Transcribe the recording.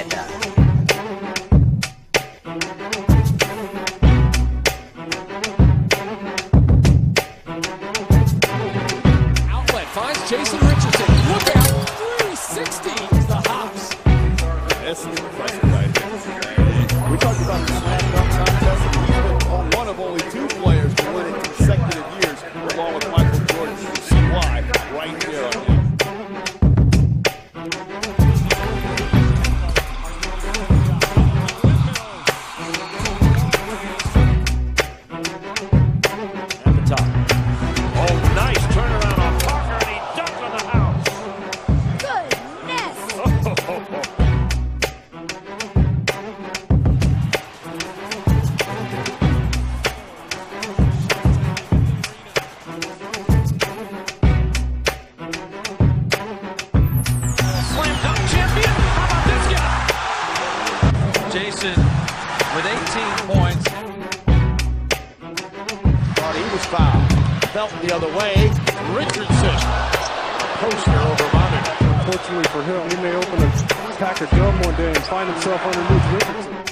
get done. Outlet finds Jason Richardson. Look out! 360 is the hops. This is impressive right here. We talked about fouled. Felt the other way. Richardson. Poster over Manu. Unfortunately for him, he may open a pack of gum one day and find himself underneath Richardson.